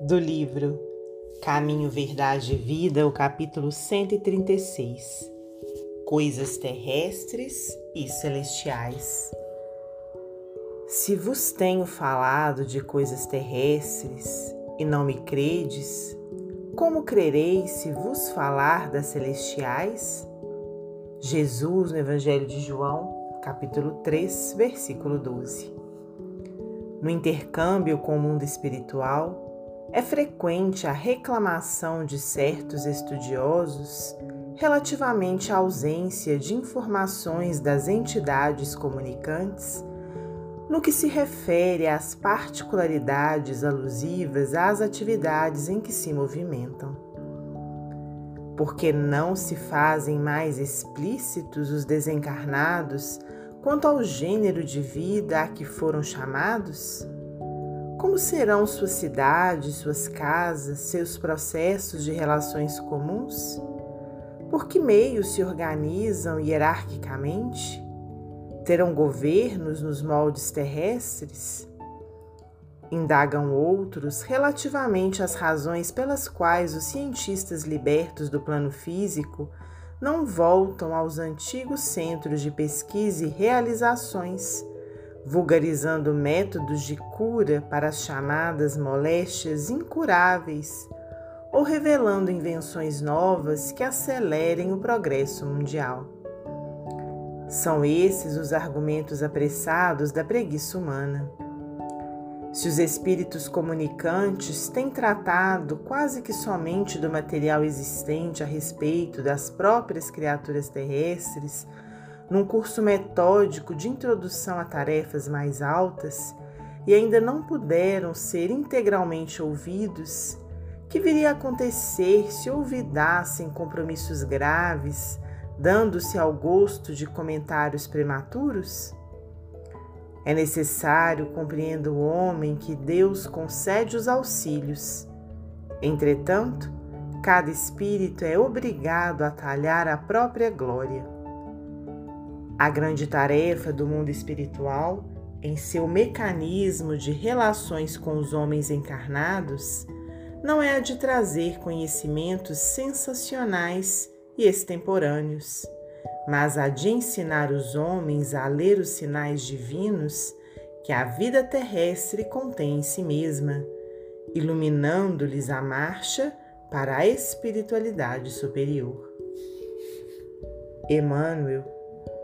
do livro Caminho, Verdade e Vida, o capítulo 136 Coisas terrestres e celestiais. Se vos tenho falado de coisas terrestres e não me credes, como crereis se vos falar das celestiais? Jesus, no Evangelho de João, capítulo 3, versículo 12. No intercâmbio com o mundo espiritual, é frequente a reclamação de certos estudiosos relativamente à ausência de informações das entidades comunicantes no que se refere às particularidades alusivas às atividades em que se movimentam. Porque não se fazem mais explícitos os desencarnados quanto ao gênero de vida a que foram chamados? Como serão suas cidades, suas casas, seus processos de relações comuns? Por que meios se organizam hierarquicamente? Terão governos nos moldes terrestres? Indagam outros relativamente às razões pelas quais os cientistas libertos do plano físico não voltam aos antigos centros de pesquisa e realizações vulgarizando métodos de cura para as chamadas moléstias incuráveis ou revelando invenções novas que acelerem o progresso mundial. São esses os argumentos apressados da preguiça humana. Se os espíritos comunicantes têm tratado quase que somente do material existente a respeito das próprias criaturas terrestres, num curso metódico de introdução a tarefas mais altas e ainda não puderam ser integralmente ouvidos, que viria a acontecer se olvidassem compromissos graves, dando-se ao gosto de comentários prematuros? É necessário, compreenda o homem, que Deus concede os auxílios. Entretanto, cada espírito é obrigado a talhar a própria glória. A grande tarefa do mundo espiritual, em seu mecanismo de relações com os homens encarnados, não é a de trazer conhecimentos sensacionais e extemporâneos, mas a de ensinar os homens a ler os sinais divinos que a vida terrestre contém em si mesma, iluminando-lhes a marcha para a espiritualidade superior. Emmanuel